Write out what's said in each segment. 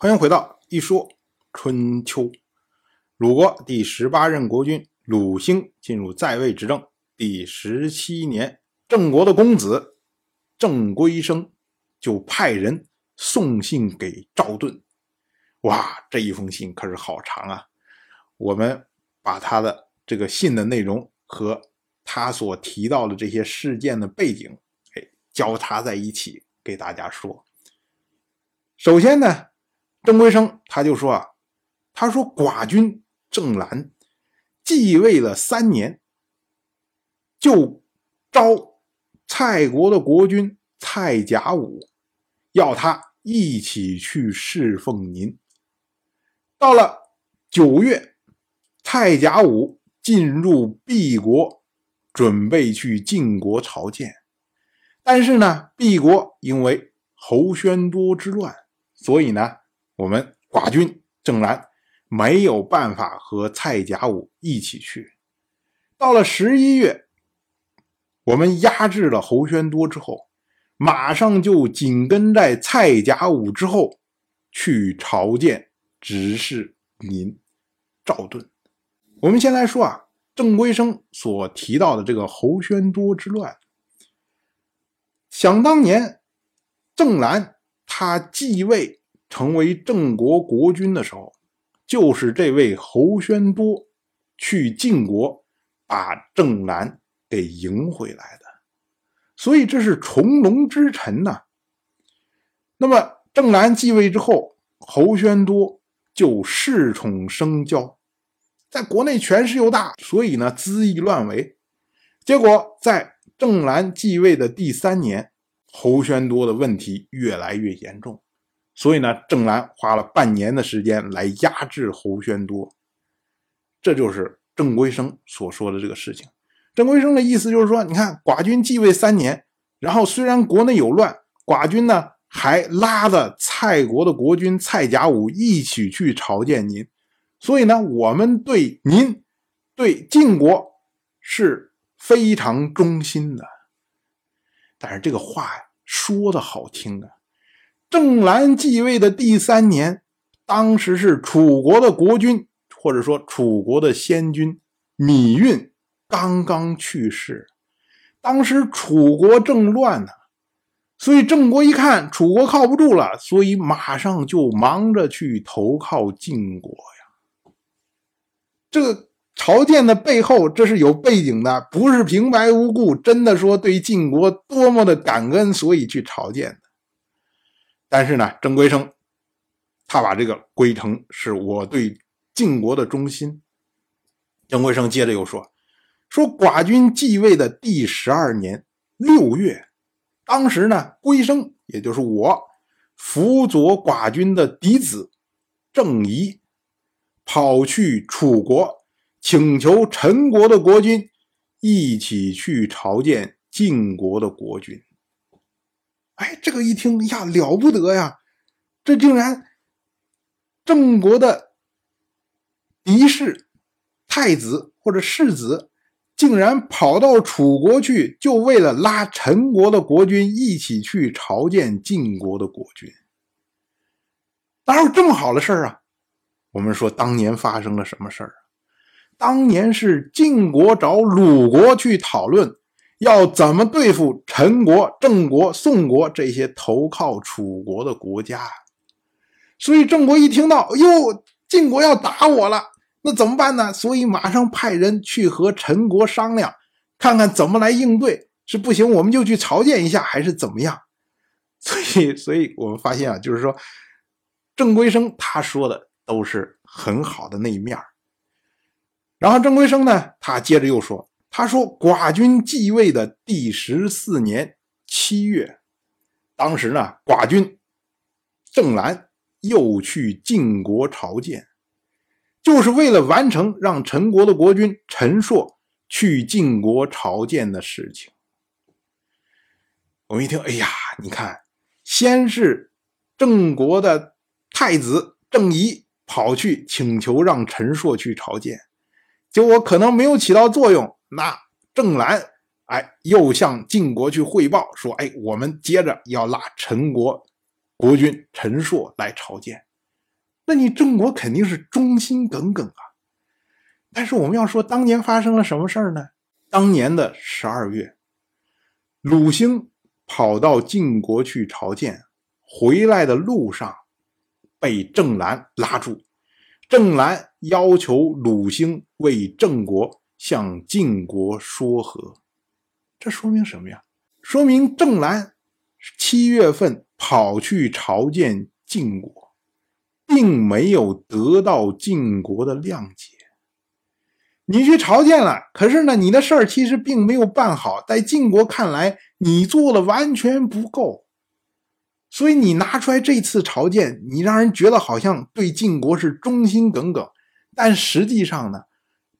欢迎回到一说春秋。鲁国第十八任国君鲁兴进入在位执政第十七年，郑国的公子郑归生就派人送信给赵盾。哇，这一封信可是好长啊！我们把他的这个信的内容和他所提到的这些事件的背景，哎，交叉在一起给大家说。首先呢。郑归生他就说啊，他说寡君郑兰继位了三年，就招蔡国的国君蔡甲午，要他一起去侍奉您。到了九月，蔡甲午进入毕国，准备去晋国朝见，但是呢，毕国因为侯宣多之乱，所以呢。我们寡君郑兰没有办法和蔡甲武一起去。到了十一月，我们压制了侯宣多之后，马上就紧跟在蔡甲武之后去朝见执事您赵盾。我们先来说啊，郑归生所提到的这个侯宣多之乱，想当年郑兰他继位。成为郑国国君的时候，就是这位侯宣多去晋国把郑兰给迎回来的，所以这是重龙之臣呐。那么郑兰继位之后，侯宣多就恃宠生骄，在国内权势又大，所以呢恣意乱为。结果在郑兰继位的第三年，侯宣多的问题越来越严重。所以呢，郑兰花了半年的时间来压制侯宣多，这就是郑归生所说的这个事情。郑归生的意思就是说，你看寡君继位三年，然后虽然国内有乱，寡君呢还拉着蔡国的国君蔡甲午一起去朝见您，所以呢，我们对您对晋国是非常忠心的。但是这个话，说的好听啊。郑兰继位的第三年，当时是楚国的国君，或者说楚国的先君芈运刚刚去世。当时楚国正乱呢，所以郑国一看楚国靠不住了，所以马上就忙着去投靠晋国呀。这个朝见的背后，这是有背景的，不是平白无故，真的说对晋国多么的感恩，所以去朝见的。但是呢，郑归生，他把这个归成是我对晋国的忠心。郑归生接着又说：“说寡君继位的第十二年六月，当时呢，归生也就是我辅佐寡君的嫡子郑仪，跑去楚国，请求陈国的国君一起去朝见晋国的国君。”哎，这个一听呀，了不得呀！这竟然郑国的嫡世、太子或者世子，竟然跑到楚国去，就为了拉陈国的国君一起去朝见晋国的国君。哪有这么好的事儿啊？我们说当年发生了什么事儿啊？当年是晋国找鲁国去讨论。要怎么对付陈国、郑国、宋国这些投靠楚国的国家？所以郑国一听到，哎呦，晋国要打我了，那怎么办呢？所以马上派人去和陈国商量，看看怎么来应对。是不行，我们就去朝见一下，还是怎么样？所以，所以我们发现啊，就是说，郑归生他说的都是很好的那一面然后郑归生呢，他接着又说。他说：“寡君继位的第十四年七月，当时呢，寡君郑兰又去晋国朝见，就是为了完成让陈国的国君陈硕去晋国朝见的事情。”我们一听，哎呀，你看，先是郑国的太子郑仪跑去请求让陈硕去朝见，结果可能没有起到作用。那郑兰，哎，又向晋国去汇报说：“哎，我们接着要拉陈国国君陈硕来朝见。”那你郑国肯定是忠心耿耿啊。但是我们要说，当年发生了什么事儿呢？当年的十二月，鲁兴跑到晋国去朝见，回来的路上被郑兰拉住。郑兰要求鲁兴为郑国向晋国说和。这说明什么呀？说明郑兰七月份跑去朝见晋国，并没有得到晋国的谅解。你去朝见了，可是呢，你的事儿其实并没有办好，在晋国看来，你做的完全不够，所以你拿出来这次朝见，你让人觉得好像对晋国是忠心耿耿，但实际上呢，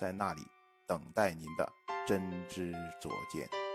在那里等待您的真知灼见。